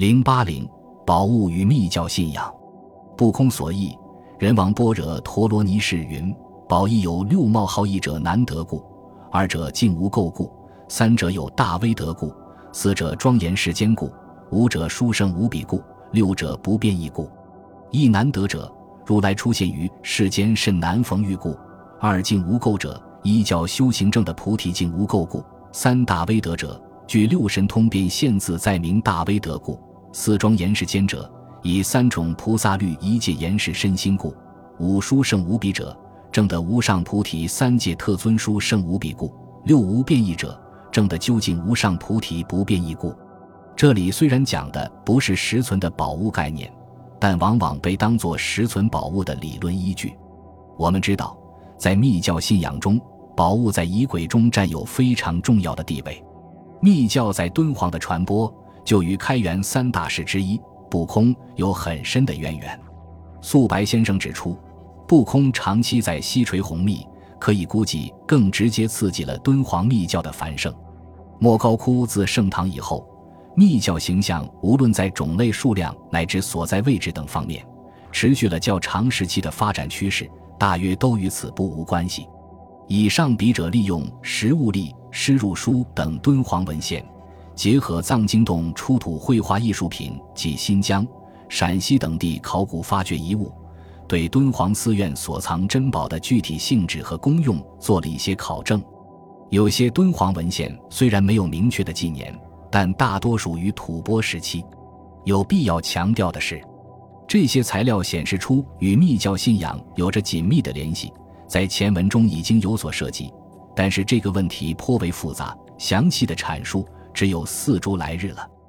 零八零宝物与密教信仰，不空所译。人王般若陀罗尼是云：宝亦有六冒号一者难得故，二者尽无垢故，三者有大威德故，四者庄严世间故，五者殊胜无比故，六者不变异故。一难得者，如来出现于世间甚难逢遇故；二尽无垢者，依教修行证的菩提尽无垢故；三大威德者，据六神通变现自在明大威德故。四庄严世间者，以三种菩萨律一界严世身心故；五殊胜无比者，正得无上菩提三界特尊殊胜无比故；六无变异者，正得究竟无上菩提不变异故。这里虽然讲的不是实存的宝物概念，但往往被当作实存宝物的理论依据。我们知道，在密教信仰中，宝物在仪轨中占有非常重要的地位。密教在敦煌的传播。就与开元三大士之一不空有很深的渊源。素白先生指出，不空长期在西垂弘密，可以估计更直接刺激了敦煌密教的繁盛。莫高窟自盛唐以后，密教形象无论在种类、数量乃至所在位置等方面，持续了较长时期的发展趋势，大约都与此不无关系。以上笔者利用实物历、诗入书等敦煌文献。结合藏经洞出土绘画艺术品及新疆、陕西等地考古发掘遗物，对敦煌寺院所藏珍宝的具体性质和功用做了一些考证。有些敦煌文献虽然没有明确的纪年，但大多属于吐蕃时期。有必要强调的是，这些材料显示出与密教信仰有着紧密的联系，在前文中已经有所涉及。但是这个问题颇为复杂，详细的阐述。只有四株来日了。